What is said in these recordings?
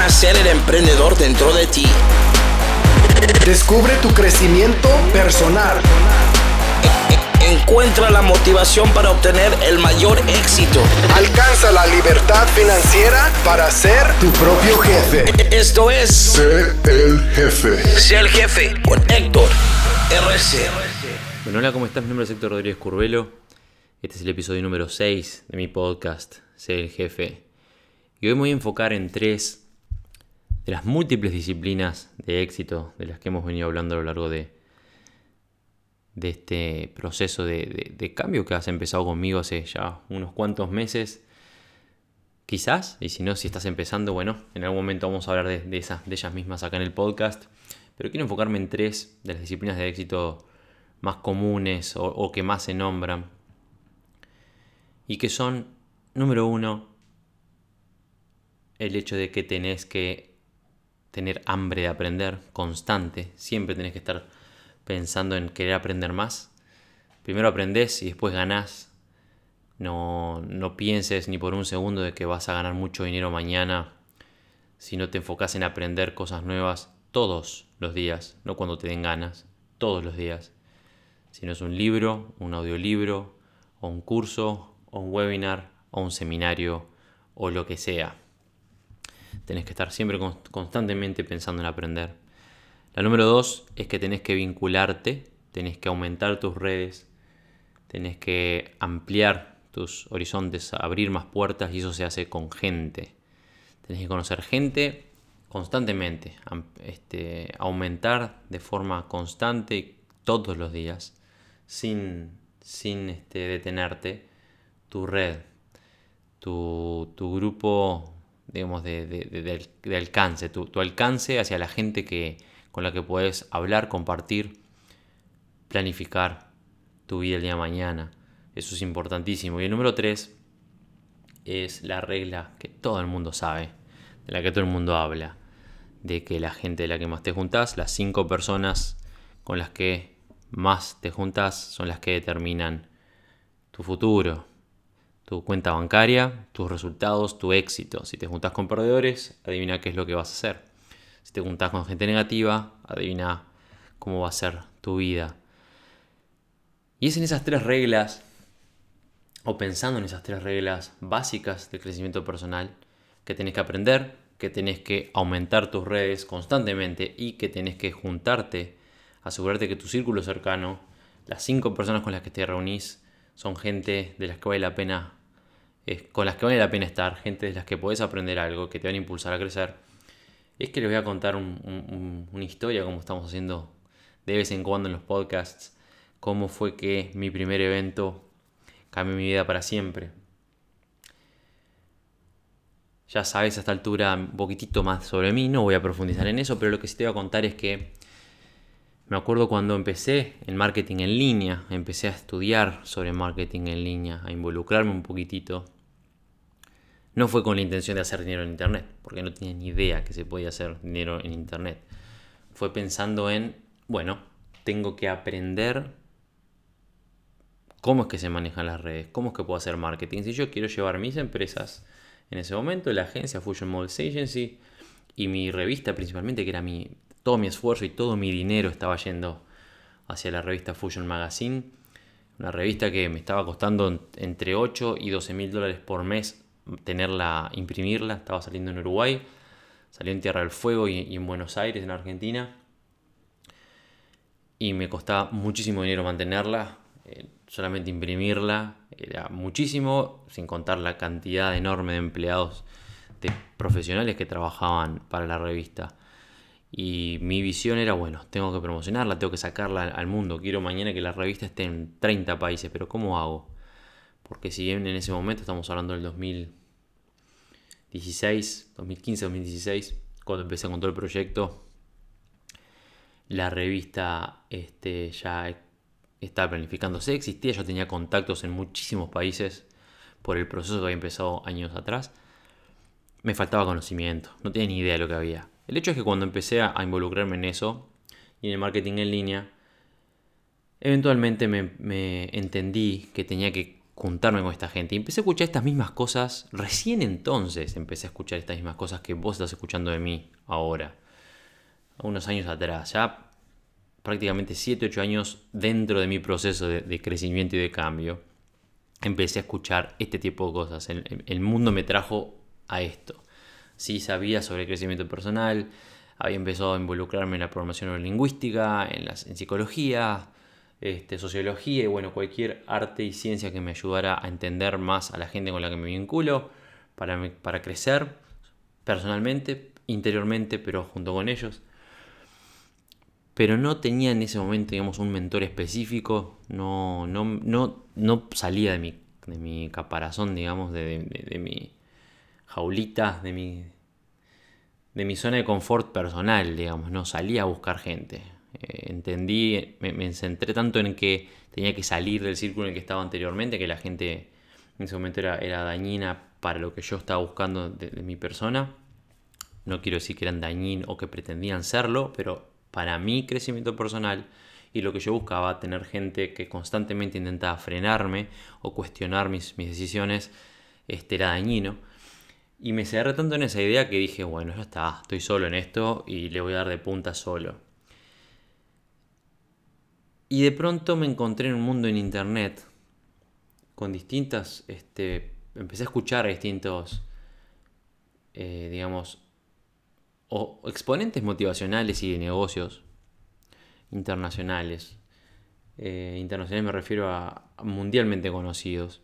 nacer el emprendedor dentro de ti. Descubre tu crecimiento personal. Encuentra la motivación para obtener el mayor éxito. Alcanza la libertad financiera para ser tu propio jefe. Esto es Sé el jefe. Ser el jefe con Héctor RC. Bueno, hola, ¿cómo estás? Mi nombre es Héctor Rodríguez Curvelo. Este es el episodio número 6 de mi podcast, Ser el Jefe. Y hoy me voy a enfocar en tres de las múltiples disciplinas de éxito de las que hemos venido hablando a lo largo de, de este proceso de, de- cambio que has empezado conmigo hace ya unos cuantos meses. Quizás, y si no, si estás empezando, bueno, en algún momento vamos a hablar de, de esas, de ellas mismas acá en el podcast. Pero quiero enfocarme en tres de las disciplinas de éxito más comunes o, o que más se nombran. Y que son, número uno, el hecho de que tenés que tener hambre de aprender constante. Siempre tenés que estar pensando en querer aprender más. Primero aprendés y después ganás. No, no pienses ni por un segundo de que vas a ganar mucho dinero mañana si no te enfocas en aprender cosas nuevas todos los días, no cuando te den ganas, todos los días. Si no es un libro, un audiolibro, o un curso, o un webinar, o un seminario, o lo que sea. Tenés que estar siempre con- constantemente pensando en aprender. La número dos es que tenés que vincularte, tenés que aumentar tus redes, tenés que ampliar tus horizontes, abrir más puertas y eso se hace con gente. Tenés que conocer gente constantemente, este, aumentar de forma constante todos los días, sin, sin este, detenerte, tu red, tu, tu grupo digamos, de, de- de- de al- de alcance, tu, tu alcance hacia la gente que, con la que puedes hablar, compartir, planificar tu vida el día de mañana. Eso es importantísimo. Y el número tres es la regla que todo el mundo sabe, de la que todo el mundo habla, de que la gente de la que más te juntas, las cinco personas con las que más te juntas son las que determinan tu futuro, tu cuenta bancaria, tus resultados, tu éxito. Si te juntas con perdedores, adivina qué es lo que vas a hacer. Si te juntas con gente negativa, adivina cómo va a ser tu vida. Y es en esas tres reglas, o pensando en esas tres reglas básicas del crecimiento personal, que tenés que aprender, que tenés que aumentar tus redes constantemente y que tenés que juntarte, asegurarte que tu círculo cercano, las cinco personas con las que te reunís, son gente de las que vale la pena, con las que vale la pena estar, gente de las que podés aprender algo, que te van a impulsar a crecer. Es que les voy a contar un- un- un- una historia, como estamos haciendo de vez en cuando en los podcasts, cómo fue que mi primer evento cambió mi vida para siempre. Ya sabes a esta altura un poquitito más sobre mí, no voy a profundizar en eso, pero lo que sí te voy a contar es que me acuerdo cuando empecé en marketing en línea, empecé a estudiar sobre marketing en línea, a involucrarme un poquitito. No fue con la intención de hacer dinero en internet, porque no tenía ni idea que se podía hacer dinero en internet. Fue pensando en, bueno, tengo que aprender cómo es que se manejan las redes, cómo es que puedo hacer marketing. Si yo quiero llevar mis empresas, en ese momento la agencia Fusion Models Agency y mi revista principalmente, que era mi, todo mi esfuerzo y todo mi dinero estaba yendo hacia la revista Fusion Magazine, una revista que me estaba costando en- entre 8 y 12 mil dólares por mes tenerla, imprimirla, estaba saliendo en Uruguay, salió en Tierra del Fuego y, en Buenos Aires, en Argentina y me costaba muchísimo dinero mantenerla. eh, solamente imprimirla era muchísimo, sin contar la cantidad enorme de empleados, de profesionales que trabajaban para la revista. Y mi visión era, bueno, tengo que promocionarla, tengo que sacarla al mundo. Quiero mañana que la revista esté en 30 países, pero ¿cómo hago? Porque si bien en ese momento estamos hablando del 2016, 2015, 2016, cuando empecé con todo el proyecto, la revista este, ya estaba planificándose, existía, yo tenía contactos en muchísimos países por el proceso que había empezado años atrás. Me faltaba conocimiento, no tenía ni idea de lo que había. El hecho es que cuando empecé a involucrarme en eso y en el marketing en línea, eventualmente me, me entendí que tenía que juntarme con esta gente. Y empecé a escuchar estas mismas cosas. Recién entonces empecé a escuchar estas mismas cosas que vos estás escuchando de mí ahora. Unos años atrás. Ya prácticamente 7, 8 años dentro de mi proceso de, crecimiento y de cambio. Empecé a escuchar este tipo de cosas. El, mundo me trajo a esto. Sí sabía sobre crecimiento personal. Había empezado a involucrarme en la programación lingüística, en, la, en psicología, este, sociología y bueno, cualquier arte y ciencia que me ayudara a entender más a la gente con la que me vinculo, para, para crecer personalmente, interiormente, pero junto con ellos. Pero no tenía en ese momento, digamos, un mentor específico, no, no, no, no salía de mi, de mi caparazón, digamos, de, de mi jaulita, de mi, de mi zona de confort personal, digamos, no salía a buscar gente. Eh, entendí, me, centré tanto en que tenía que salir del círculo en el que estaba anteriormente, que la gente en ese momento era, dañina para lo que yo estaba buscando de, mi persona. No quiero decir que eran dañinos o que pretendían serlo, pero para mi crecimiento personal y lo que yo buscaba, tener gente que constantemente intentaba frenarme o cuestionar mis, mis decisiones, este, era dañino. Y me cerré tanto en esa idea que dije, bueno, ya está, estoy solo en esto y le voy a dar de punta solo. Y de pronto me encontré en un mundo en internet con distintas, este, empecé a escuchar a distintos, eh, digamos, o exponentes motivacionales y de negocios internacionales. Eh, internacionales me refiero a, mundialmente conocidos,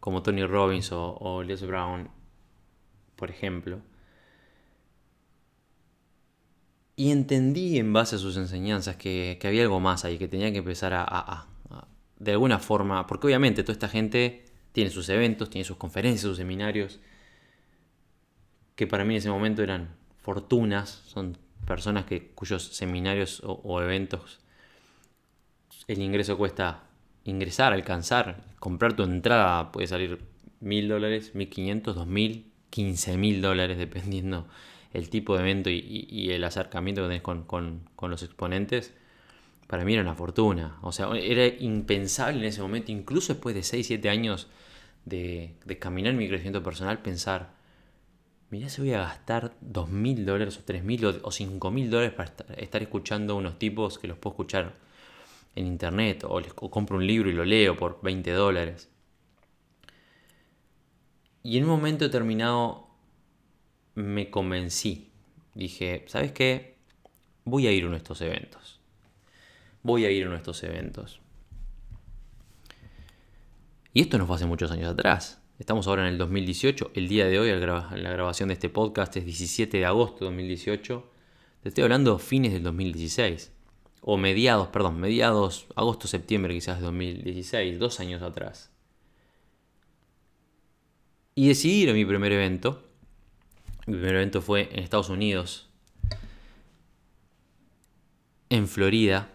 como Tony Robbins o, o Les Brown, por ejemplo. Y entendí en base a sus enseñanzas que, había algo más ahí, que tenía que empezar a, de alguna forma, porque obviamente toda esta gente tiene sus eventos, tiene sus conferencias, sus seminarios, que para mí en ese momento eran fortunas, son personas que, cuyos seminarios o, eventos el ingreso cuesta ingresar, alcanzar, comprar tu entrada puede salir mil dólares, mil quinientos, dos mil, quince mil dólares, dependiendo el tipo de evento y, el acercamiento que tenés con, los exponentes, para mí era una fortuna. O sea, era impensable en ese momento, incluso después de 6, 7 años de, caminar mi crecimiento personal, pensar, mirá si voy a gastar 2.000 dólares o 3.000 o 5.000 dólares para estar, escuchando unos tipos que los puedo escuchar en internet o, les, compro un libro y lo leo por 20 dólares. Y en un momento determinado me convencí. Dije, ¿sabes qué? Voy a ir a uno de estos eventos. Voy a ir a uno de estos eventos. Y esto no fue hace muchos años atrás. Estamos ahora en el 2018. El día de hoy, la grabación de este podcast es 17 de agosto de 2018. Te estoy hablando fines del 2016. O mediados, perdón, mediados, agosto, septiembre quizás de 2016, dos años atrás. Y decidí ir a mi primer evento mi primer evento fue en Estados Unidos, en Florida.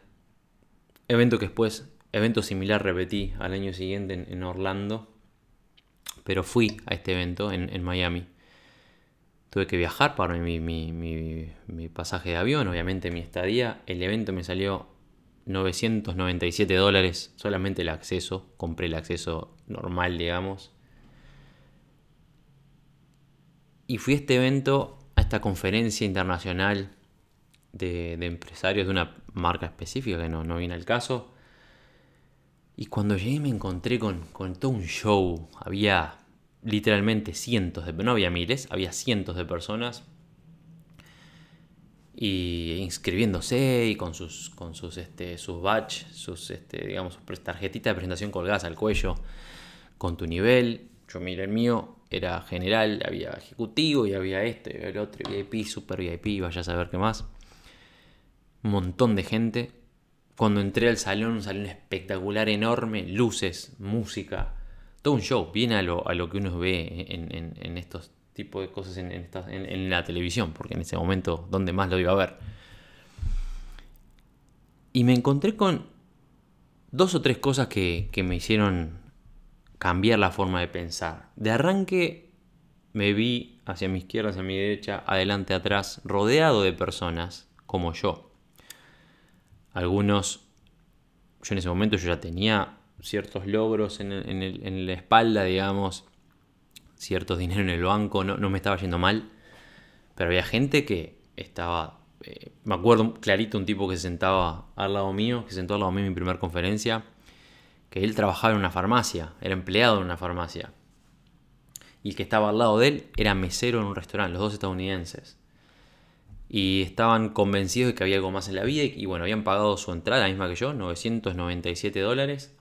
Evento que después, evento similar repetí al año siguiente en, Orlando. Pero fui a este evento en, Miami. Tuve que viajar para mi, mi, pasaje de avión, obviamente mi estadía. El evento me salió 997 dólares, solamente el acceso. Compré el acceso normal, digamos. Y fui a este evento, a esta conferencia internacional de, empresarios de una marca específica que no, no viene al caso. Y cuando llegué me encontré con, todo un show. Había literalmente cientos de... No había miles, había cientos de personas. Y inscribiéndose y con sus, con sus, este, sus badge, sus, este, digamos, sus tarjetitas de presentación colgadas al cuello con tu nivel. Yo miré el mío, era general, había ejecutivo y había esto y había el otro, VIP, super VIP, vaya a saber qué más. Un montón de gente. Cuando entré al salón, un salón espectacular, enorme, luces, música, todo un show, viene a lo, a lo que uno ve en, estos tipos de cosas en, en, la televisión, porque en ese momento, donde más lo iba a ver? Y me encontré con dos o tres cosas que, que me hicieron cambiar la forma de pensar. De arranque me vi hacia mi izquierda, hacia mi derecha, adelante, atrás, rodeado de personas como yo. Algunos, yo en ese momento yo ya tenía ciertos logros en, la espalda, digamos, ciertos dinero en el banco, no, no, me estaba yendo mal, pero había gente que estaba, eh, me acuerdo clarito un tipo que se sentaba al lado mío, que se sentó al lado mío en mi primera conferencia, que él trabajaba en una farmacia, era empleado en una farmacia, y el que estaba al lado de él era mesero en un restaurante, los dos estadounidenses y estaban convencidos de que había algo más en la vida y, bueno, habían pagado su entrada, la misma que yo, 997 dólares,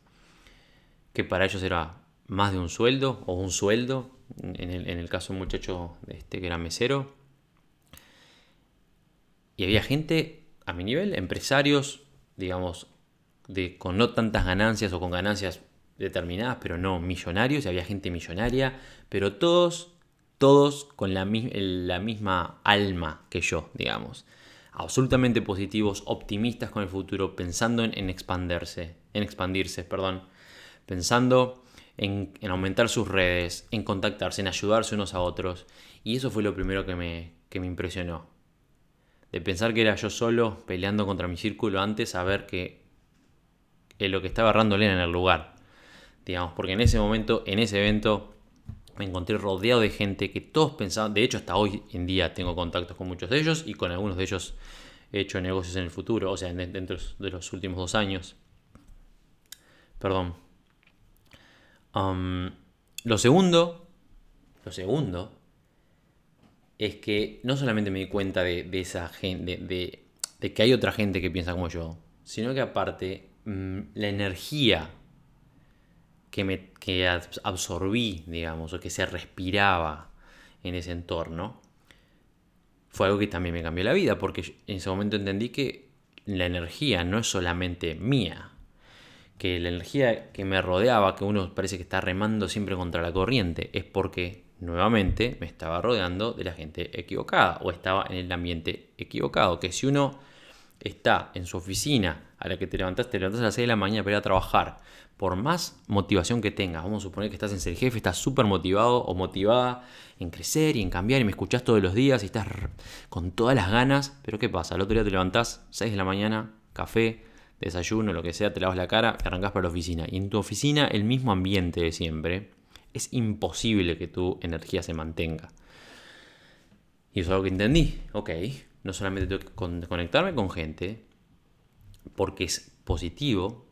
que para ellos era más de un sueldo o un sueldo, en el, caso de un muchacho este, que era mesero. Y había gente a mi nivel, empresarios, digamos, de, con no tantas ganancias o con ganancias determinadas, pero no millonarios, y había gente millonaria, pero todos todos con la, misma alma que yo, digamos. Absolutamente positivos, optimistas con el futuro, pensando en, expandirse, en expandirse, perdón. Pensando en, aumentar sus redes, en contactarse, en ayudarse unos a otros. Y eso fue lo primero que me, que me impresionó. De pensar que era yo solo peleando contra mi círculo antes a ver que lo que estaba errándole en el lugar. Digamos, porque en ese momento, en ese evento, me encontré rodeado de gente que todos pensaban, de hecho hasta hoy en día tengo contactos con muchos de ellos y con algunos de ellos he hecho negocios en el futuro, o sea, dentro de los últimos dos años. Perdón. Lo segundo, lo segundo, es que no solamente me di cuenta de, esa gente, de, que hay otra gente que piensa como yo, sino que aparte la energía que, me, que absorbí, digamos, o que se respiraba en ese entorno, fue algo que también me cambió la vida, porque en ese momento entendí que la energía no es solamente mía, que la energía que me rodeaba, que uno parece que está remando siempre contra la corriente, es porque nuevamente me estaba rodeando de la gente equivocada o estaba en el ambiente equivocado, que si uno está en su oficina a la que te levantaste, te levantas a las 6 de la mañana para ir a trabajar, por más motivación que tengas, vamos a suponer que estás en ser jefe, estás súper motivado o motivada en crecer y en cambiar y me escuchás todos los días y estás con todas las ganas, pero ¿qué pasa? El otro día te levantás 6 de la mañana, café, desayuno, lo que sea, te lavas la cara y arrancás para la oficina. Y en tu oficina el mismo ambiente de siempre, es imposible que tu energía se mantenga. Y eso es algo que entendí. Ok, no solamente tengo que conectarme con gente, porque es positivo,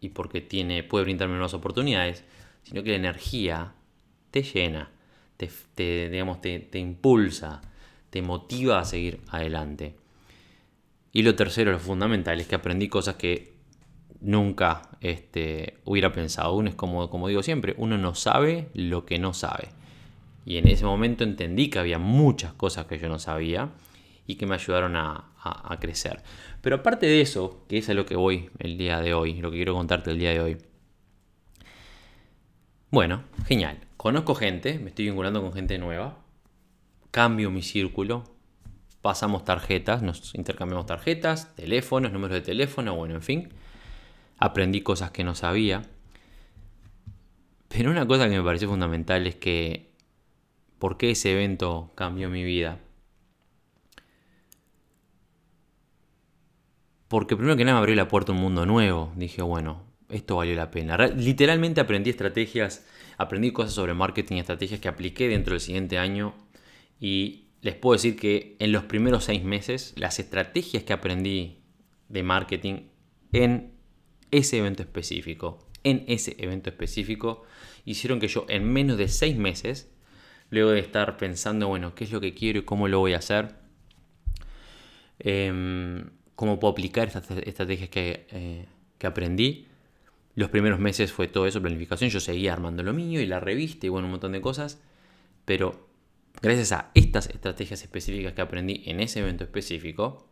y porque tiene, puede brindarme nuevas oportunidades, sino que la energía te llena, te, digamos, te, impulsa, te motiva a seguir adelante. Y lo tercero, lo fundamental, es que aprendí cosas que nunca este, hubiera pensado. Uno es como, como digo siempre, uno no sabe lo que no sabe. Y en ese momento entendí que había muchas cosas que yo no sabía y que me ayudaron a, crecer. Pero aparte de eso, que es a lo que voy el día de hoy, lo que quiero contarte el día de hoy. Bueno, genial. Conozco gente, me estoy vinculando con gente nueva. Cambio mi círculo. Pasamos tarjetas, nos intercambiamos tarjetas, teléfonos, números de teléfono, bueno, en fin. Aprendí cosas que no sabía. Pero una cosa que me pareció fundamental es que, ¿por qué ese evento cambió mi vida? Porque primero que nada me abrió la puerta a un mundo nuevo. Dije, bueno, esto valió la pena. Literalmente aprendí estrategias, aprendí cosas sobre marketing estrategias que apliqué dentro del siguiente año. Y les puedo decir que en los primeros seis meses, las estrategias que aprendí de marketing en ese evento específico, en ese evento específico, hicieron que yo en menos de seis meses, luego de estar pensando, bueno, qué es lo que quiero y cómo lo voy a hacer, eh, cómo puedo aplicar estas estrategias eh, que, aprendí. Los primeros meses fue todo eso, planificación. Yo seguía armando lo mío y la revista y bueno, un montón de cosas. Pero gracias a estas estrategias específicas que aprendí en ese evento específico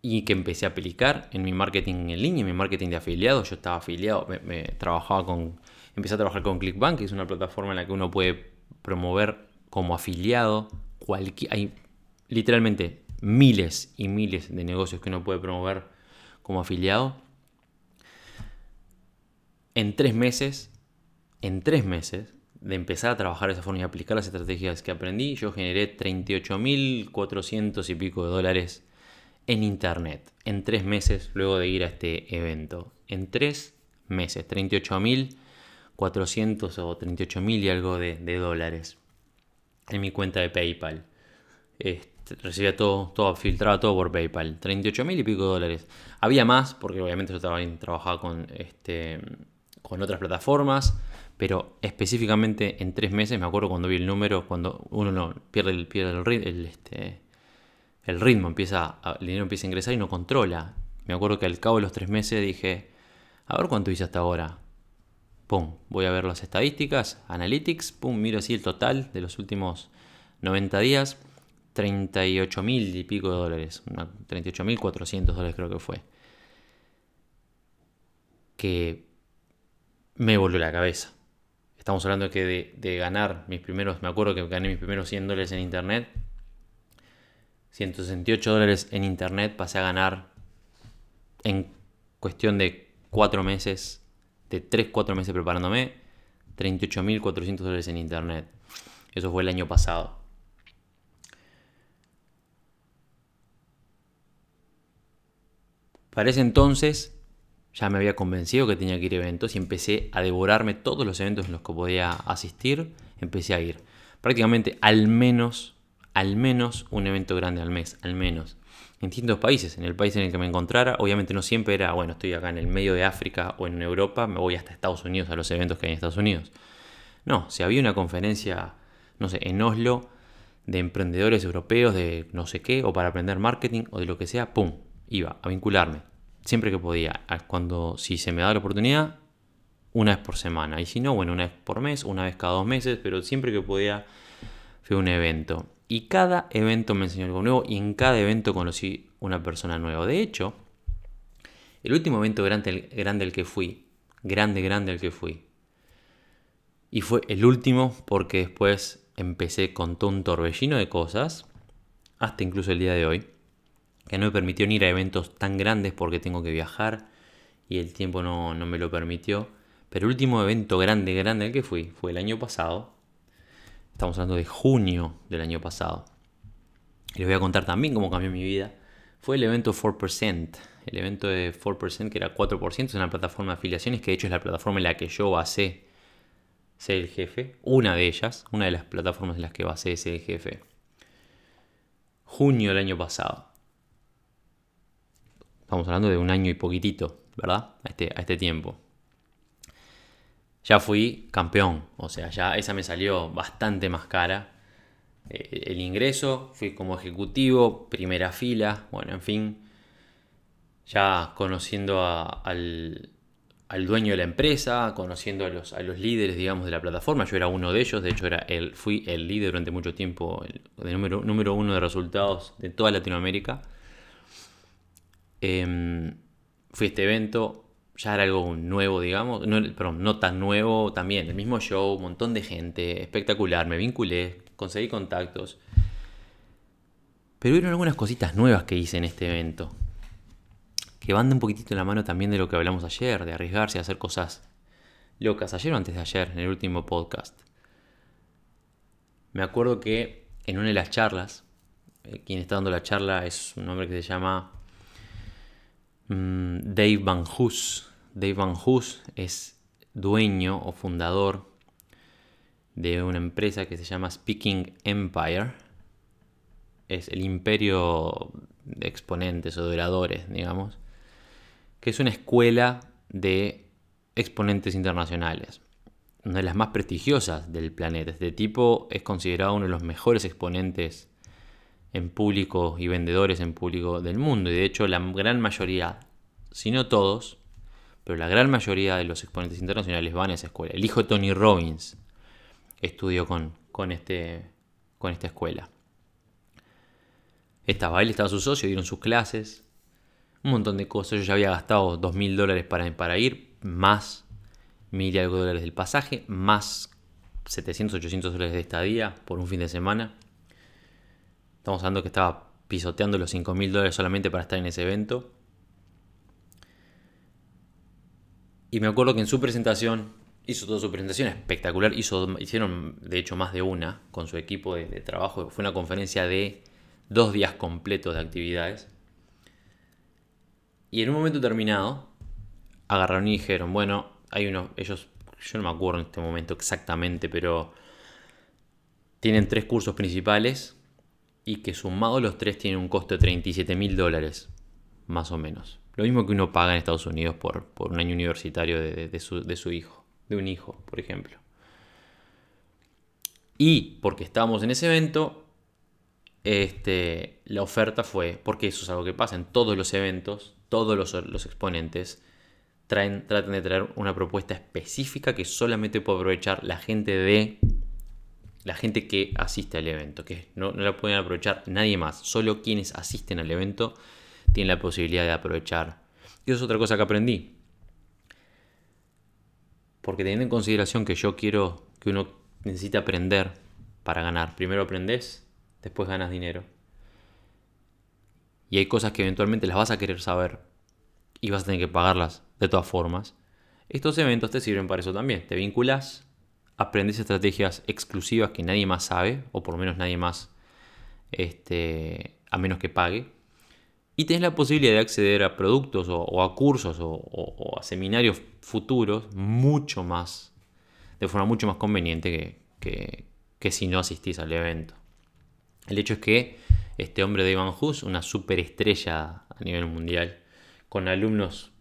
y que empecé a aplicar en mi marketing en línea, en mi marketing de afiliados, yo estaba afiliado, me, trabajaba con, empecé a trabajar con Clickbank, que es una plataforma en la que uno puede promover como afiliado cualquier, literalmente miles y miles de negocios que uno puede promover como afiliado. En tres meses, en tres meses de empezar a trabajar de esa forma y aplicar las estrategias que aprendí, yo generé 38.400 y pico de dólares en internet en tres meses luego de ir a este evento. En tres meses, 38.400 o 38.000 y algo de, dólares en mi cuenta de PayPal. Este, recibía todo, todo filtrado todo por PayPal. 38.000 y pico dólares. Había más, porque obviamente yo también trabajaba con, este, con otras plataformas. Pero específicamente en tres meses, me acuerdo cuando vi el número, cuando uno no pierde el, pierde el, el, este, el ritmo, empieza el dinero empieza a ingresar y no controla. Me acuerdo que al cabo de los tres meses dije, a ver cuánto hice hasta ahora. Pum, voy a ver las estadísticas, analytics, pum, miro así el total de los últimos 90 días, 38 mil y pico de dólares, 38 mil 400 dólares creo que fue. Que me volvió la cabeza. Estamos hablando de que de, de, ganar mis primeros, me acuerdo que gané mis primeros 100 dólares en internet, 168 dólares en internet pasé a ganar en cuestión de 4 meses, de 3-4 meses preparándome, 38.400 dólares en internet. Eso fue el año pasado. Para ese entonces ya me había convencido que tenía que ir a eventos y empecé a devorarme todos los eventos en los que podía asistir. Empecé a ir prácticamente al menos al menos un evento grande al mes, al menos. En distintos países, en el país en el que me encontrara, obviamente no siempre era, bueno, estoy acá en el medio de África o en Europa, me voy hasta Estados Unidos a los eventos que hay en Estados Unidos. No, si había una conferencia, no sé, en Oslo, de emprendedores europeos, de no sé qué, o para aprender marketing o de lo que sea, ¡pum! Iba a vincularme. Siempre que podía. Cuando, si se me da la oportunidad, una vez por semana. Y si no, bueno, una vez por mes, una vez cada dos meses, pero siempre que podía, fue un evento. Y cada evento me enseñó algo nuevo y en cada evento conocí una persona nueva. De hecho, el último evento grande, grande al que fui, grande, grande al que fui, y fue el último porque después empecé con todo un torbellino de cosas, hasta incluso el día de hoy, que no me permitió ir a eventos tan grandes porque tengo que viajar y el tiempo no, no me lo permitió. Pero el último evento grande, grande al que fui fue el año pasado, Estamos hablando de junio del año pasado. Y les voy a contar también cómo cambió mi vida. Fue el evento 4%. El evento de 4% que era 4%, es una plataforma de afiliaciones que de hecho es la plataforma en la que yo basé ser el jefe. Una de ellas, una de las plataformas en las que basé ser el jefe. Junio del año pasado. Estamos hablando de un año y poquitito, ¿verdad? A este, a este tiempo ya fui campeón. O sea, ya esa me salió bastante más cara. Eh, el ingreso, fui como ejecutivo, primera fila, bueno, en fin. Ya conociendo al, dueño de la empresa, conociendo a los, a los líderes, digamos, de la plataforma. Yo era uno de ellos, de hecho era el, fui el líder durante mucho tiempo, el, número, número uno de resultados de toda Latinoamérica. Em, fui a este evento, ya era algo nuevo, digamos, no, perdón, no tan nuevo también, el mismo show, un montón de gente, espectacular, me vinculé, conseguí contactos. Pero hubieron algunas cositas nuevas que hice en este evento, que van de un poquitito en la mano también de lo que hablamos ayer, de arriesgarse a hacer cosas locas, ayer o antes de ayer, en el último podcast. Me acuerdo que en una de las charlas, eh, quien está dando la charla es un hombre que se llama Mm, Dave Van Hoos. Dave Van Hoos es dueño o fundador de una empresa que se llama Speaking Empire. Es el imperio de exponentes o de oradores, digamos. Que es una escuela de exponentes internacionales. Una de las más prestigiosas del planeta. Este tipo es considerado uno de los mejores exponentes en público y vendedores en público del mundo. Y de hecho la gran mayoría, si no todos, pero la gran mayoría de los exponentes internacionales van a esa escuela. El hijo de Tony Robbins estudió con, con, este, con esta escuela. Estaba él, estaba su socio, dieron sus clases, un montón de cosas. Yo ya había gastado dos mil dólares para, para ir, más mil y algo dólares del pasaje, más 700, 800 dólares de estadía por un fin de semana. Estamos hablando que estaba pisoteando los 5 mil dólares solamente para estar en ese evento. Y me acuerdo que en su presentación, hizo toda su presentación espectacular, hizo, hicieron de hecho más de una con su equipo de, trabajo. Fue una conferencia de dos días completos de actividades. Y en un momento terminado, agarraron y dijeron, bueno, hay unos, ellos, yo no me acuerdo en este momento exactamente, pero tienen tres cursos principales y que sumados los tres tienen un costo de 37 mil dólares, más o menos. Lo mismo que uno paga en Estados Unidos por, por un año universitario de, su, de su hijo, de un hijo, por ejemplo. Y porque estábamos en ese evento, este, la oferta fue, porque eso es algo que pasa en todos los eventos, todos los, los exponentes traen, tratan de traer una propuesta específica que solamente puede aprovechar la gente de la gente que asiste al evento, que no, la pueden aprovechar nadie más, solo quienes asisten al evento tienen la posibilidad de aprovechar. Y eso es otra cosa que aprendí. Porque teniendo en consideración que yo quiero que uno necesita aprender para ganar. Primero aprendes, después ganas dinero. Y hay cosas que eventualmente las vas a querer saber y vas a tener que pagarlas de todas formas. Estos eventos te sirven para eso también. Te vinculas aprendes estrategias exclusivas que nadie más sabe, o por lo menos nadie más, este, a menos que pague. Y tienes la posibilidad de acceder a productos o, a cursos o, a seminarios futuros mucho más, de forma mucho más conveniente que, que, si no asistís al evento. El hecho es que este hombre de Ivan Hus, una superestrella a nivel mundial, con alumnos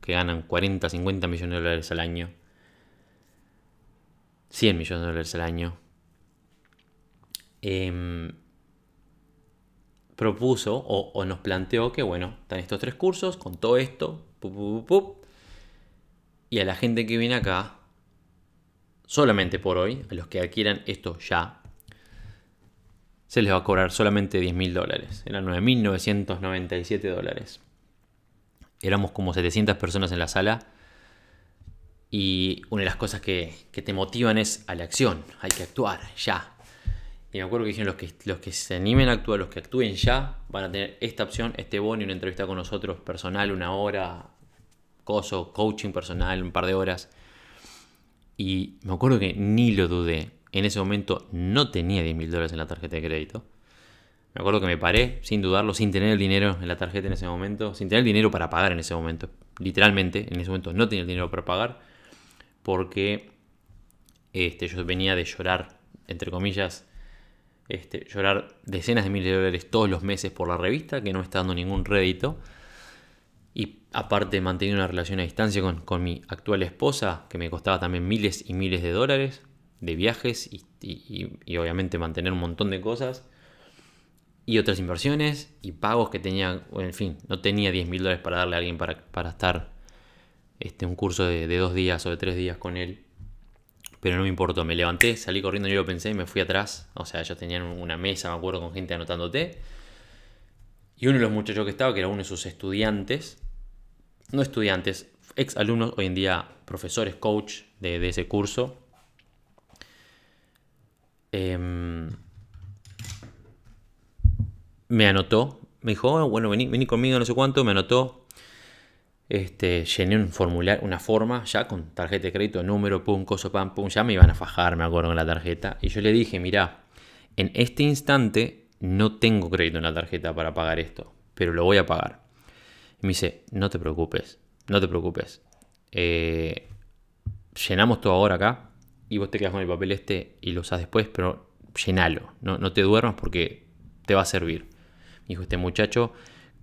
que ganan 40, 50 millones de dólares al año, 100 millones de dólares al año, em, propuso o, nos planteó que, bueno, están estos tres cursos con todo esto, y a la gente que viene acá, solamente por hoy, a los que adquieran esto ya, se les va a cobrar solamente 10 mil dólares. Eran 9.997 dólares. Éramos como 700 personas en la sala y una de las cosas que, te motivan es a la acción, hay que actuar ya. Y me acuerdo que dijeron los que, los que se animen a actuar, los que actúen ya, van a tener esta opción, este bono una entrevista con nosotros personal, una hora, coso, coaching personal, un par de horas. Y me acuerdo que ni lo dudé. En ese momento no tenía 10 mil dólares en la tarjeta de crédito. Me acuerdo que me paré sin dudarlo, sin tener el dinero en la tarjeta en ese momento, sin tener el dinero para pagar en ese momento. Literalmente, en ese momento no tenía el dinero para pagar porque este, yo venía de llorar, entre comillas, este, llorar decenas de miles de dólares todos los meses por la revista, que no me está dando ningún rédito. Y aparte mantenía una relación a distancia con, mi actual esposa, que me costaba también miles y miles de dólares de viajes y, obviamente mantener un montón de cosas. Y otras inversiones y pagos que tenía, en fin, no tenía 10 mil dólares para darle a alguien para, para estar este, un curso de, dos días o de tres días con él. Pero no me importó, me levanté, salí corriendo, yo lo pensé y me fui atrás. O sea, ellos tenían una mesa, me acuerdo, con gente anotándote. Y uno de los muchachos que estaba, que era uno de sus estudiantes, no estudiantes, ex alumnos, hoy en día profesores, coach de, ese curso, em, me anotó, me dijo, oh, bueno, vení, vení conmigo, no sé cuánto, me anotó, este, llené un formulario, una forma ya con tarjeta de crédito, número, pum, coso, pam, pum, ya me iban a fajar, me acuerdo, con la tarjeta. Y yo le dije, mira, en este instante no tengo crédito en la tarjeta para pagar esto, pero lo voy a pagar. Y me dice, no te preocupes, no te preocupes. Eh, llenamos todo ahora acá y vos te quedas con el papel este y lo usas después, pero llenalo, no, no te duermas porque te va a servir. Me dijo este muchacho,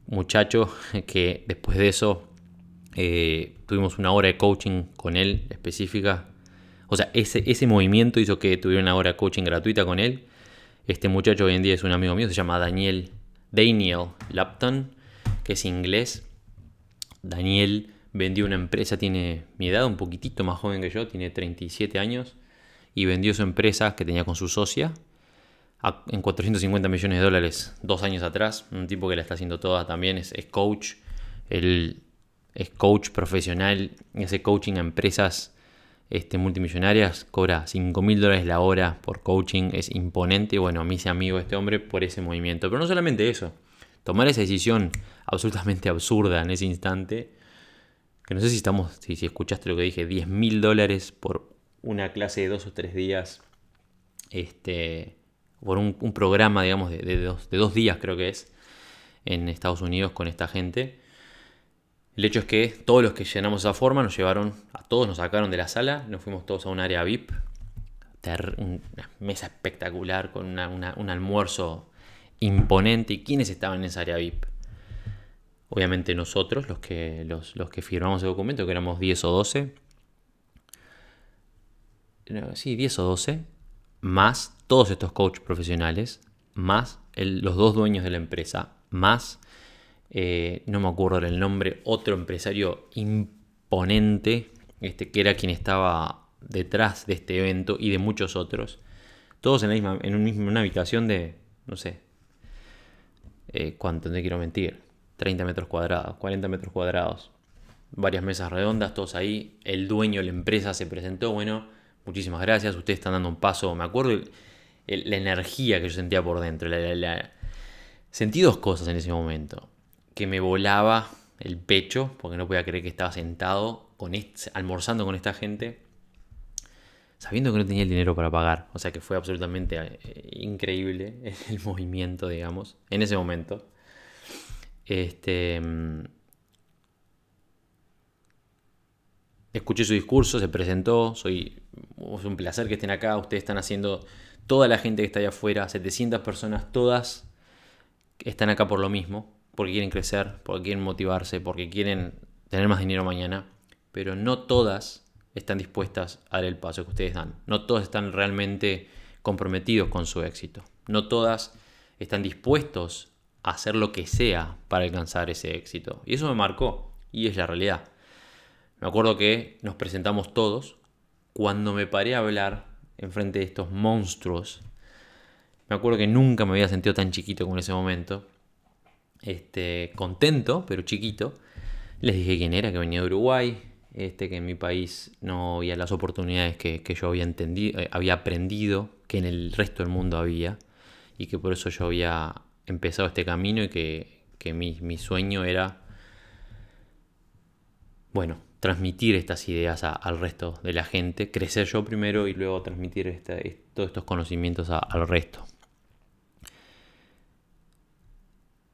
muchacho que después de eso eh, tuvimos una hora de coaching con él específica. O sea, ese, ese movimiento hizo que tuviera una hora de coaching gratuita con él. Este muchacho hoy en día es un amigo mío, se llama Daniel, Daniel Lapton, que es inglés. Daniel vendió una empresa, tiene mi edad, un poquitito más joven que yo, tiene 37 años, y vendió su empresa que tenía con su socia en 450 millones de dólares dos años atrás. Un tipo que la está haciendo toda también, es, es coach. Él es coach profesional y hace coaching a empresas este, multimillonarias, cobra 5 mil dólares la hora por coaching, es imponente. Bueno, a mí se amigo este hombre por ese movimiento. Pero no solamente eso, tomar esa decisión absolutamente absurda en ese instante, que no sé si estamos, si, escuchaste lo que dije, 10 mil dólares por una clase de dos o tres días, este, por un, programa, digamos, de, dos, de dos días creo que es, en Estados Unidos con esta gente El hecho es que todos los que llenamos esa forma nos llevaron, a todos nos sacaron de la sala, nos fuimos todos a un área VIP, una mesa espectacular con un almuerzo imponente. ¿Y quiénes estaban en esa área VIP? Obviamente nosotros, los que, los, que firmamos el documento, que éramos 10 o 12. Sí, 10 o 12. Más todos estos coaches profesionales, más los dos dueños de la empresa, más, eh, no me acuerdo el nombre, otro empresario imponente, este, que era quien estaba detrás de este evento y de muchos otros. Todos en, la misma, en una habitación de, no sé, eh, ¿cuánto? No quiero mentir. 30 metros cuadrados, 40 metros cuadrados. Varias mesas redondas, todos ahí. El dueño de la empresa se presentó. Bueno, muchísimas gracias. Ustedes están dando un paso. Me acuerdo la energía que yo sentía por dentro. Sentí dos cosas en ese momento. Que me volaba el pecho, porque no podía creer que estaba sentado con almorzando con esta gente, sabiendo que no tenía el dinero para pagar. O sea que fue absolutamente eh, increíble el movimiento, digamos, en ese momento. Este, mm, escuché su discurso, se presentó, soy, es un placer que estén acá, ustedes están haciendo, toda la gente que está allá afuera, 700 personas, todas están acá por lo mismo, porque quieren crecer, porque quieren motivarse, porque quieren tener más dinero mañana, pero no todas están dispuestas a dar el paso que ustedes dan, no todas están realmente comprometidos con su éxito, no todas están dispuestos hacer lo que sea para alcanzar ese éxito. Y eso me marcó, y es la realidad. Me acuerdo que nos presentamos todos, cuando me paré a hablar enfrente de estos monstruos, me acuerdo que nunca me había sentido tan chiquito como en ese momento, este, contento, pero chiquito. Les dije quién era, que venía de Uruguay, este, que en mi país no había las oportunidades que, yo había, entendido, eh, había aprendido que en el resto del mundo había, y que por eso yo había empezado este camino y que, mi, sueño era, bueno, transmitir estas ideas al resto de la gente, crecer yo primero y luego transmitir todos estos conocimientos al resto.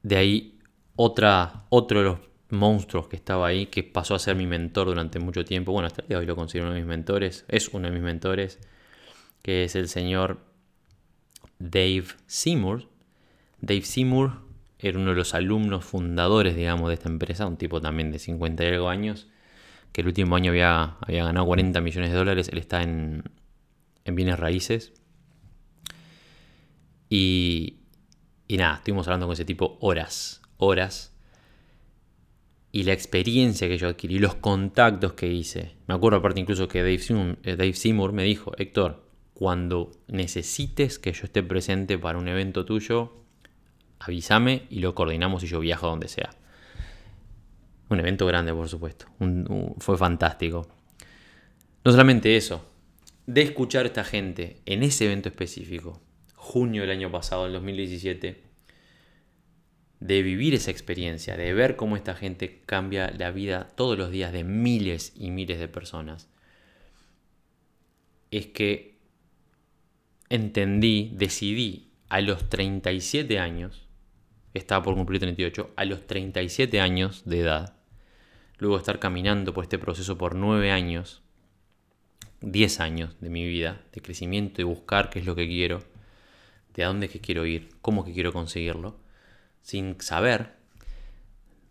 De ahí otra, otro de los monstruos que estaba ahí, que pasó a ser mi mentor durante mucho tiempo, bueno, hasta el día de hoy lo considero uno de mis mentores, es uno de mis mentores, que es el señor Dave Seymour, Dave Seymour era uno de los alumnos fundadores, digamos, de esta empresa, un tipo también de 50 y algo años, que el último año había, había ganado 40 millones de dólares, él está en, en bienes raíces. Y, y nada, estuvimos hablando con ese tipo horas, horas. Y la experiencia que yo adquirí, los contactos que hice. Me acuerdo aparte incluso que Dave Seymour, eh, Seymour me dijo, Héctor, cuando necesites que yo esté presente para un evento tuyo, avísame y lo coordinamos y yo viajo a donde sea. Un evento grande, por supuesto. fue fantástico. No solamente eso, de escuchar a esta gente en ese evento específico, junio del año pasado, el 2017, de vivir esa experiencia, de ver cómo esta gente cambia la vida todos los días de miles y miles de personas, es que entendí, decidí a los 37 años estaba por cumplir 38, a los 37 años de edad, luego de estar caminando por este proceso por 9 años, 10 años de mi vida, de crecimiento, de buscar qué es lo que quiero, de a dónde es que quiero ir, cómo que quiero conseguirlo, sin saber,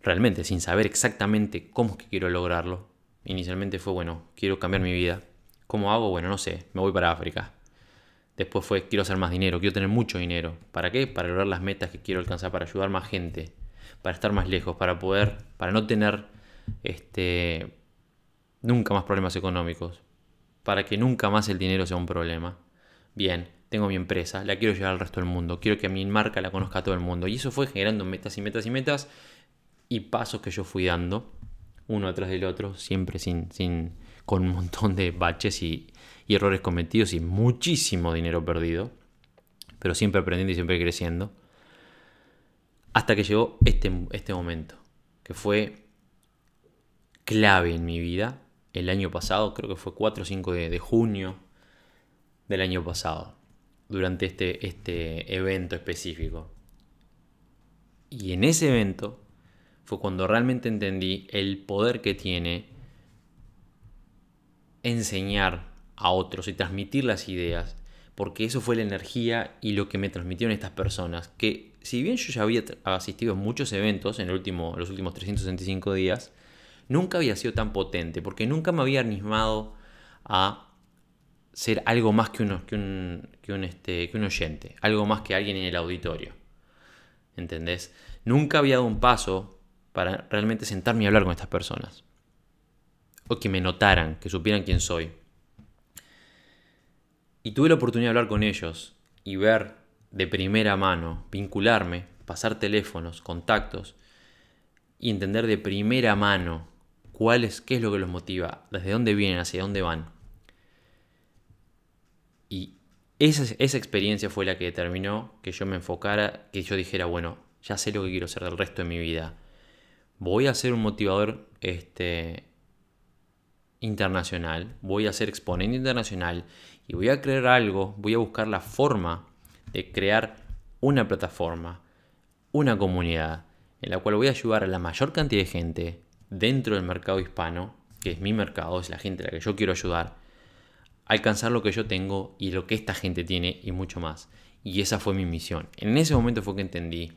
realmente sin saber exactamente cómo es que quiero lograrlo. Inicialmente fue, bueno, quiero cambiar mi vida. ¿Cómo hago? Bueno, no sé, me voy para África. Después fue, quiero hacer más dinero, quiero tener mucho dinero. ¿Para qué? Para lograr las metas que quiero alcanzar, para ayudar más gente, para estar más lejos, para poder, para no tener este, nunca más problemas económicos, para que nunca más el dinero sea un problema. Bien, tengo mi empresa, la quiero llevar al resto del mundo, quiero que mi marca la conozca todo el mundo. Y eso fue generando metas y metas y metas y pasos que yo fui dando, uno atrás del otro, siempre sin, sin, con un montón de baches y, y errores cometidos y muchísimo dinero perdido, pero siempre aprendiendo y siempre creciendo, hasta que llegó este, este momento, que fue clave en mi vida el año pasado, creo que fue 4 o 5 de, junio del año pasado, durante este, este evento específico. Y en ese evento fue cuando realmente entendí el poder que tiene enseñar a otros y transmitir las ideas, porque eso fue la energía y lo que me transmitieron estas personas, que si bien yo ya había asistido a muchos eventos en, el último, los últimos 365 días, nunca había sido tan potente, porque nunca me había animado a ser algo más que, que, un, que, un, este, que un oyente, algo más que alguien en el auditorio. ¿Entendés? Nunca había dado un paso para realmente sentarme y hablar con estas personas. O que me notaran, que supieran quién soy. Y tuve la oportunidad de hablar con ellos y ver de primera mano, vincularme, pasar teléfonos, contactos y entender de primera mano cuál es, qué es lo que los motiva, desde dónde vienen, hacia dónde van. Y esa, esa experiencia fue la que determinó que yo me enfocara, que yo dijera, bueno, ya sé lo que quiero hacer del resto de mi vida. Voy a ser un motivador este, internacional, voy a ser exponente internacional y voy a crear algo, voy a buscar la forma de crear una plataforma, una comunidad en la cual voy a ayudar a la mayor cantidad de gente dentro del mercado hispano, que es mi mercado, es la gente a la que yo quiero ayudar, alcanzar lo que yo tengo y lo que esta gente tiene y mucho más. Y esa fue mi misión. En ese momento fue que entendí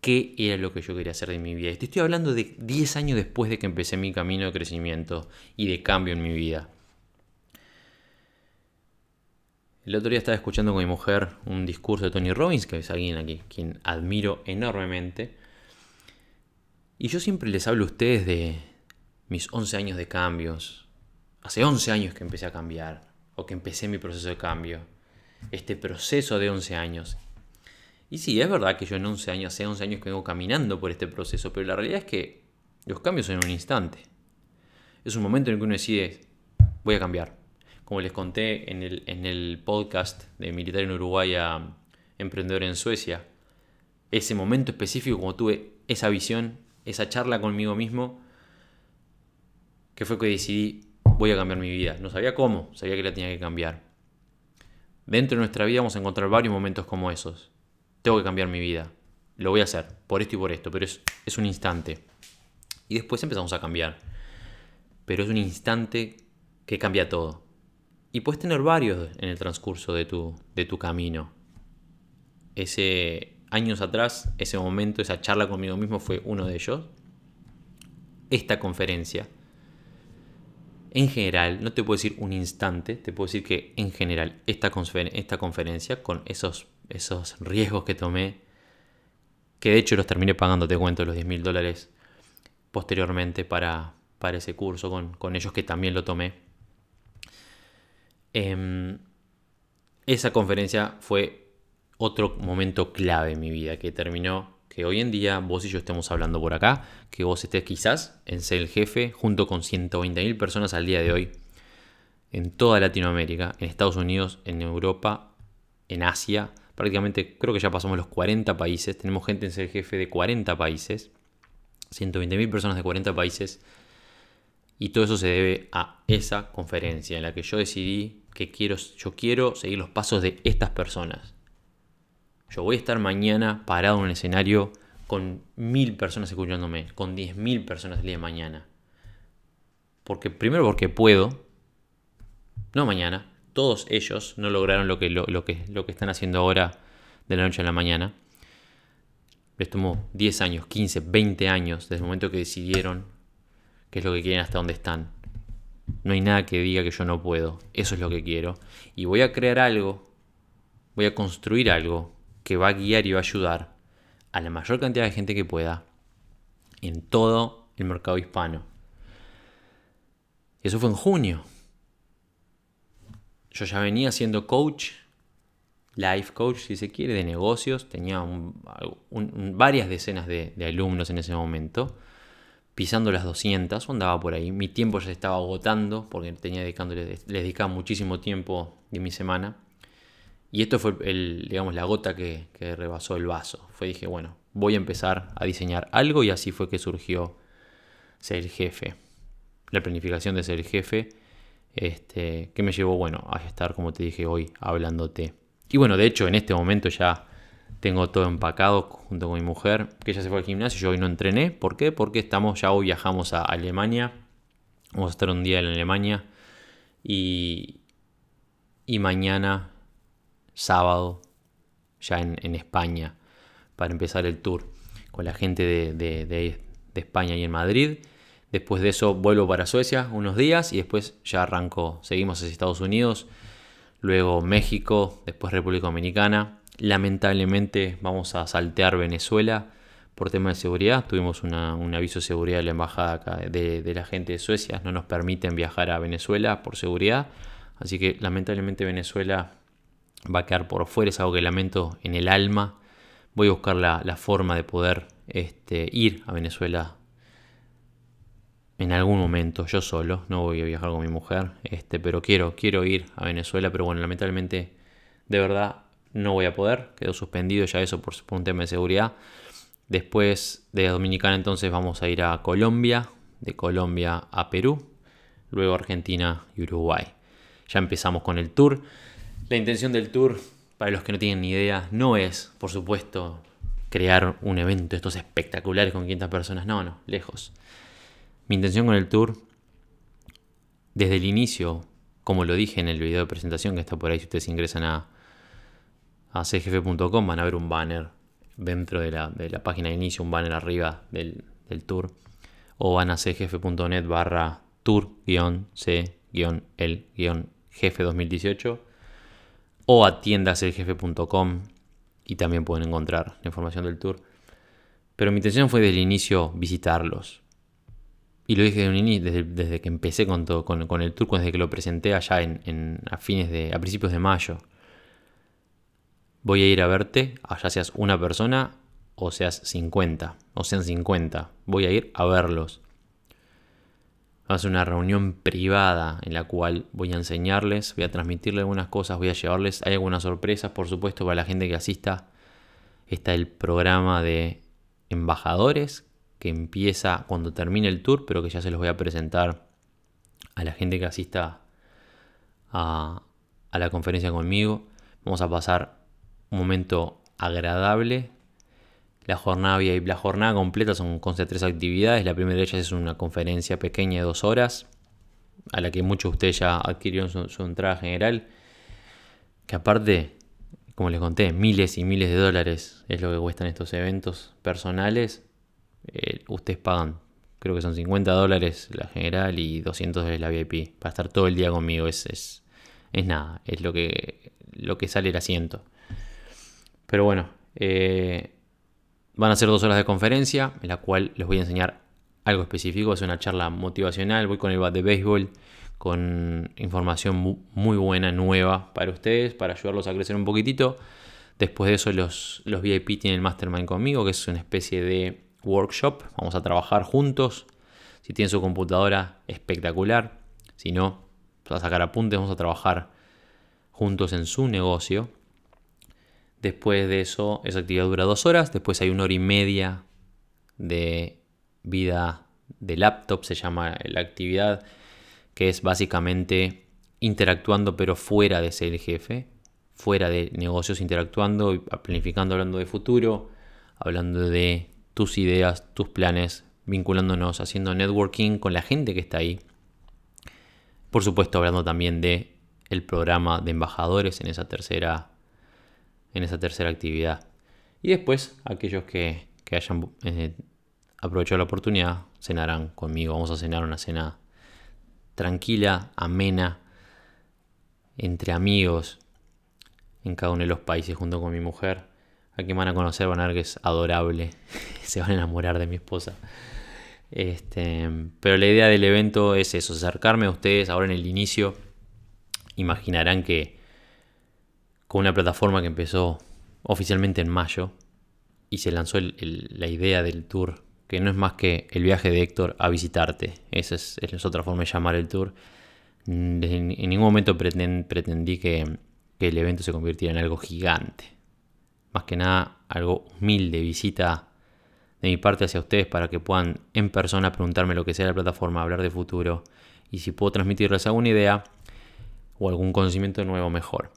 qué era lo que yo quería hacer de mi vida. Te estoy hablando de 10 años después de que empecé mi camino de crecimiento y de cambio en mi vida. El otro día estaba escuchando con mi mujer un discurso de Tony Robbins, que es alguien aquí quien admiro enormemente. Y yo siempre les hablo a ustedes de mis 11 años de cambios. Hace 11 años que empecé a cambiar, o que empecé mi proceso de cambio. Este proceso de 11 años. Y sí, es verdad que yo en 11 años, hace 11 años que vengo caminando por este proceso, pero la realidad es que los cambios son en un instante. Es un momento en el que uno decide, voy a cambiar como les conté en el, en el podcast de Militar en Uruguay a Emprendedor en Suecia, ese momento específico, como tuve esa visión, esa charla conmigo mismo, que fue que decidí, voy a cambiar mi vida. No sabía cómo, sabía que la tenía que cambiar. Dentro de nuestra vida vamos a encontrar varios momentos como esos. Tengo que cambiar mi vida. Lo voy a hacer, por esto y por esto, pero es, es un instante. Y después empezamos a cambiar. Pero es un instante que cambia todo. Y puedes tener varios en el transcurso de tu, de tu camino. Ese años atrás, ese momento, esa charla conmigo mismo fue uno de ellos. Esta conferencia. En general, no te puedo decir un instante, te puedo decir que en general esta, esta conferencia, con esos, esos riesgos que tomé, que de hecho los terminé pagando, te cuento, los 10 mil dólares posteriormente para, para ese curso, con, con ellos que también lo tomé. Em, esa conferencia fue otro momento clave en mi vida que terminó que hoy en día vos y yo estemos hablando por acá, que vos estés quizás en ser el jefe junto con 120.000 personas al día de hoy en toda Latinoamérica, en Estados Unidos, en Europa, en Asia, prácticamente creo que ya pasamos los 40 países, tenemos gente en ser jefe de 40 países, 120.000 personas de 40 países, y todo eso se debe a esa conferencia en la que yo decidí que quiero, yo quiero seguir los pasos de estas personas. Yo voy a estar mañana parado en un escenario con mil personas escuchándome, con diez mil personas el día de mañana. Porque, primero porque puedo, no mañana, todos ellos no lograron lo que, lo, que, lo que están haciendo ahora de la noche a la mañana. Les tomó 10 años, 15, 20 años desde el momento que decidieron qué es lo que quieren hasta dónde están. No hay nada que diga que yo no puedo. Eso es lo que quiero. Y voy a crear algo, voy a construir algo que va a guiar y va a ayudar a la mayor cantidad de gente que pueda en todo el mercado hispano. Eso fue en junio. Yo ya venía siendo coach, life coach si se quiere, de negocios. Tenía varias decenas de alumnos en ese momento pisando las 200, andaba por ahí. Mi tiempo ya se estaba agotando porque tenía dedicándole, le dedicaba muchísimo tiempo de mi semana. Y esto fue el, digamos, la gota que, rebasó el vaso. Fue dije, bueno, voy a empezar a diseñar algo y así fue que surgió ser el jefe. La planificación de ser el jefe, este, que me llevó, bueno, a estar, como te dije hoy, hablándote. Y bueno, de hecho, en este momento ya Tengo todo empacado junto con mi mujer, que ella se fue al gimnasio, yo hoy no entrené. ¿Por qué? Porque estamos, ya hoy viajamos a Alemania. Vamos a estar un día en Alemania. Y, y mañana, sábado, ya en, España, para empezar el tour con la gente de, España y en Madrid. Después de eso vuelvo para Suecia unos días y después ya arranco, seguimos hacia Estados Unidos, luego México, después República Dominicana. Lamentablemente vamos a saltear Venezuela por tema de seguridad. Tuvimos un aviso de seguridad de la embajada de, la gente de Suecia. No nos permiten viajar a Venezuela por seguridad. Así que lamentablemente Venezuela va a quedar por fuera. Es algo que lamento en el alma. Voy a buscar la, forma de poder este, ir a Venezuela en algún momento, yo solo, no voy a viajar con mi mujer, este, pero quiero, quiero ir a Venezuela, pero bueno, lamentablemente, de verdad, no voy a poder, quedó suspendido ya eso por, un tema de seguridad. Después de Dominicana entonces vamos a ir a Colombia, de Colombia a Perú, luego Argentina y Uruguay. Ya empezamos con el tour. La intención del tour, para los que no tienen ni idea, no es, por supuesto, crear un evento estos espectaculares con 500 personas, no, no, lejos. Mi intención con el tour, desde el inicio, como lo dije en el video de presentación que está por ahí, si ustedes ingresan a, a cgf.com van a ver un banner dentro de la, página de inicio, un banner arriba del, tour, o van a cgf.net barra tour-c-el-jefe 2018, o a tiendascgf.com y también pueden encontrar la información del tour. Pero mi intención fue desde el inicio visitarlos, y lo dije desde, desde, que empecé con, todo, con, el turco, desde que lo presenté allá en, a, fines de, a principios de mayo. Voy a ir a verte, allá seas una persona o seas 50, o sean 50. Voy a ir a verlos. Va a ser una reunión privada en la cual voy a enseñarles, voy a transmitirles algunas cosas, voy a llevarles, hay algunas sorpresas, por supuesto, para la gente que asista. Está el programa de embajadores que empieza cuando termine el tour, pero que ya se los voy a presentar a la gente que asista a, la conferencia conmigo. Vamos a pasar un momento agradable. La jornada, la jornada completa son con tres actividades. La primera de ellas es una conferencia pequeña de dos horas, a la que muchos de ustedes ya adquirieron su, su entrada general. Que aparte, como les conté, miles y miles de dólares es lo que cuestan estos eventos personales eh, ustedes pagan, creo que son 50 dólares la general y 200 dólares la VIP, para estar todo el día conmigo. Es, es, nada, es lo que, lo que sale el asiento. Pero bueno, eh, van a ser dos horas de conferencia, en la cual les voy a enseñar algo específico. Es una charla motivacional, voy con el bat de béisbol, con información muy buena, nueva para ustedes, para ayudarlos a crecer un poquitito. Después de eso, los, VIP tienen el mastermind conmigo, que es una especie de workshop. Vamos a trabajar juntos. Si tienen su computadora, espectacular. Si no, a sacar apuntes, vamos a trabajar juntos en su negocio. Después de eso, esa actividad dura dos horas. Después hay una hora y media de vida de laptop, se llama la actividad, que es básicamente interactuando, pero fuera de ser el jefe, fuera de negocios, interactuando, planificando, hablando de futuro, hablando de tus ideas, tus planes, vinculándonos, haciendo networking con la gente que está ahí. Por supuesto, hablando también de el programa de embajadores en esa tercera, en esa tercera actividad. Y después, aquellos que, hayan eh, aprovechado la oportunidad, cenarán conmigo. Vamos a cenar una cena tranquila, amena, entre amigos, en cada uno de los países junto con mi mujer. A quien van a conocer van a ver que es adorable. Se van a enamorar de mi esposa. Este, pero la idea del evento es eso, acercarme a ustedes ahora en el inicio. Imaginarán que con una plataforma que empezó oficialmente en mayo y se lanzó la idea del tour, que no es más que el viaje de Héctor a visitarte. Esa es, otra forma de llamar el tour. En, ningún momento pretendí que el evento se convirtiera en algo gigante más que nada algo humilde, visita de mi parte hacia ustedes para que puedan en persona preguntarme lo que sea la plataforma, hablar de futuro y si puedo transmitirles alguna idea o algún conocimiento nuevo mejor.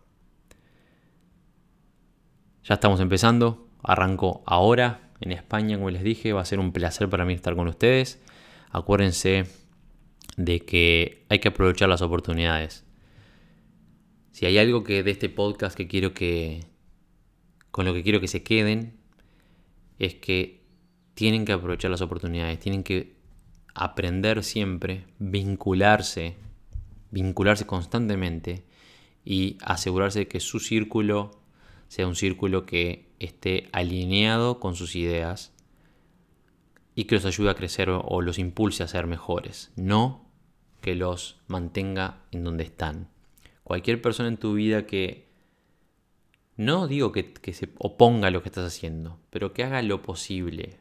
Ya estamos empezando, arranco ahora en España, como les dije, va a ser un placer para mí estar con ustedes. Acuérdense de que hay que aprovechar las oportunidades. Si hay algo que de este podcast que quiero que con lo que quiero que se queden es que tienen que aprovechar las oportunidades, tienen que aprender siempre, vincularse, vincularse constantemente y asegurarse de que su círculo sea un círculo que esté alineado con sus ideas y que los ayude a crecer o los impulse a ser mejores, no que los mantenga en donde están. Cualquier persona en tu vida que no digo que, se oponga a lo que estás haciendo, pero que haga lo posible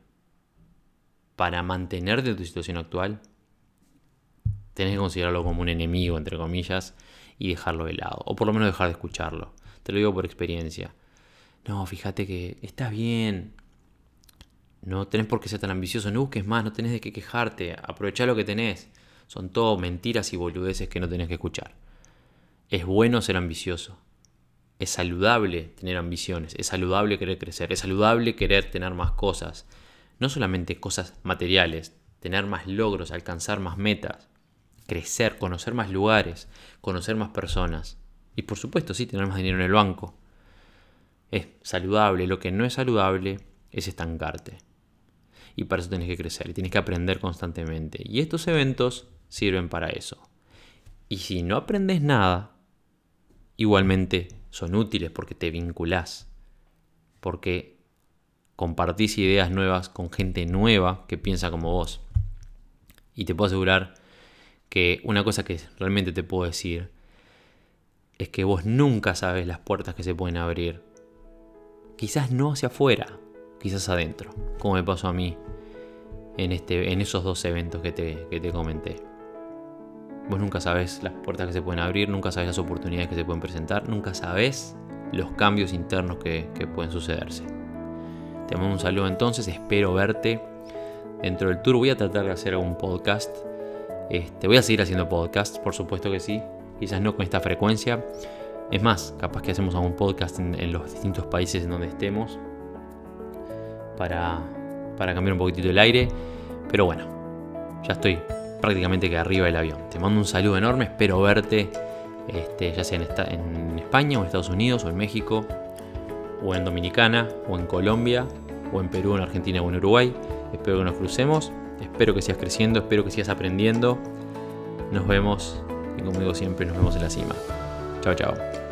para mantenerte en tu situación actual, tenés que considerarlo como un enemigo, entre comillas, y dejarlo de lado, o por lo menos dejar de escucharlo. Te lo digo por experiencia. No, fíjate que estás bien. No tenés por qué ser tan ambicioso, no busques más, no tenés de qué quejarte, aprovechá lo que tenés. Son todo mentiras y boludeces que no tenés que escuchar. Es bueno ser ambicioso. Es saludable tener ambiciones, es saludable querer crecer, es saludable querer tener más cosas. No solamente cosas materiales, tener más logros, alcanzar más metas, crecer, conocer más lugares, conocer más personas. Y por supuesto, sí, tener más dinero en el banco es saludable. Lo que no es saludable es estancarte. Y para eso tienes que crecer y tienes que aprender constantemente. Y estos eventos sirven para eso. Y si no aprendes nada, igualmente son útiles porque te vinculás. Porque compartís ideas nuevas con gente nueva que piensa como vos. Y te puedo asegurar que una cosa que realmente te puedo decir es que vos nunca sabes las puertas que se pueden abrir quizás no hacia afuera, quizás adentro, como me pasó a mí en, este, en esos dos eventos que te, te comenté. Vos nunca sabes las puertas que se pueden abrir, nunca sabes las oportunidades que se pueden presentar, nunca sabes los cambios internos que, pueden sucederse. Te mando un saludo entonces, espero verte dentro del tour. Voy a tratar de hacer un podcast. Este, voy a seguir haciendo podcasts, por supuesto que sí. Quizás no con esta frecuencia, es más, capaz que hacemos algún podcast en, los distintos países en donde estemos para, para cambiar un poquitito el aire. Pero bueno, ya estoy prácticamente que arriba del avión. Te mando un saludo enorme, espero verte este, ya sea en, en, España o en Estados Unidos o en México o en Dominicana o en Colombia o en Perú, en Argentina o en Uruguay. Espero que nos crucemos, espero que sigas creciendo, espero que sigas aprendiendo. Nos vemos y como digo siempre, nos vemos en la cima. Chao, chao.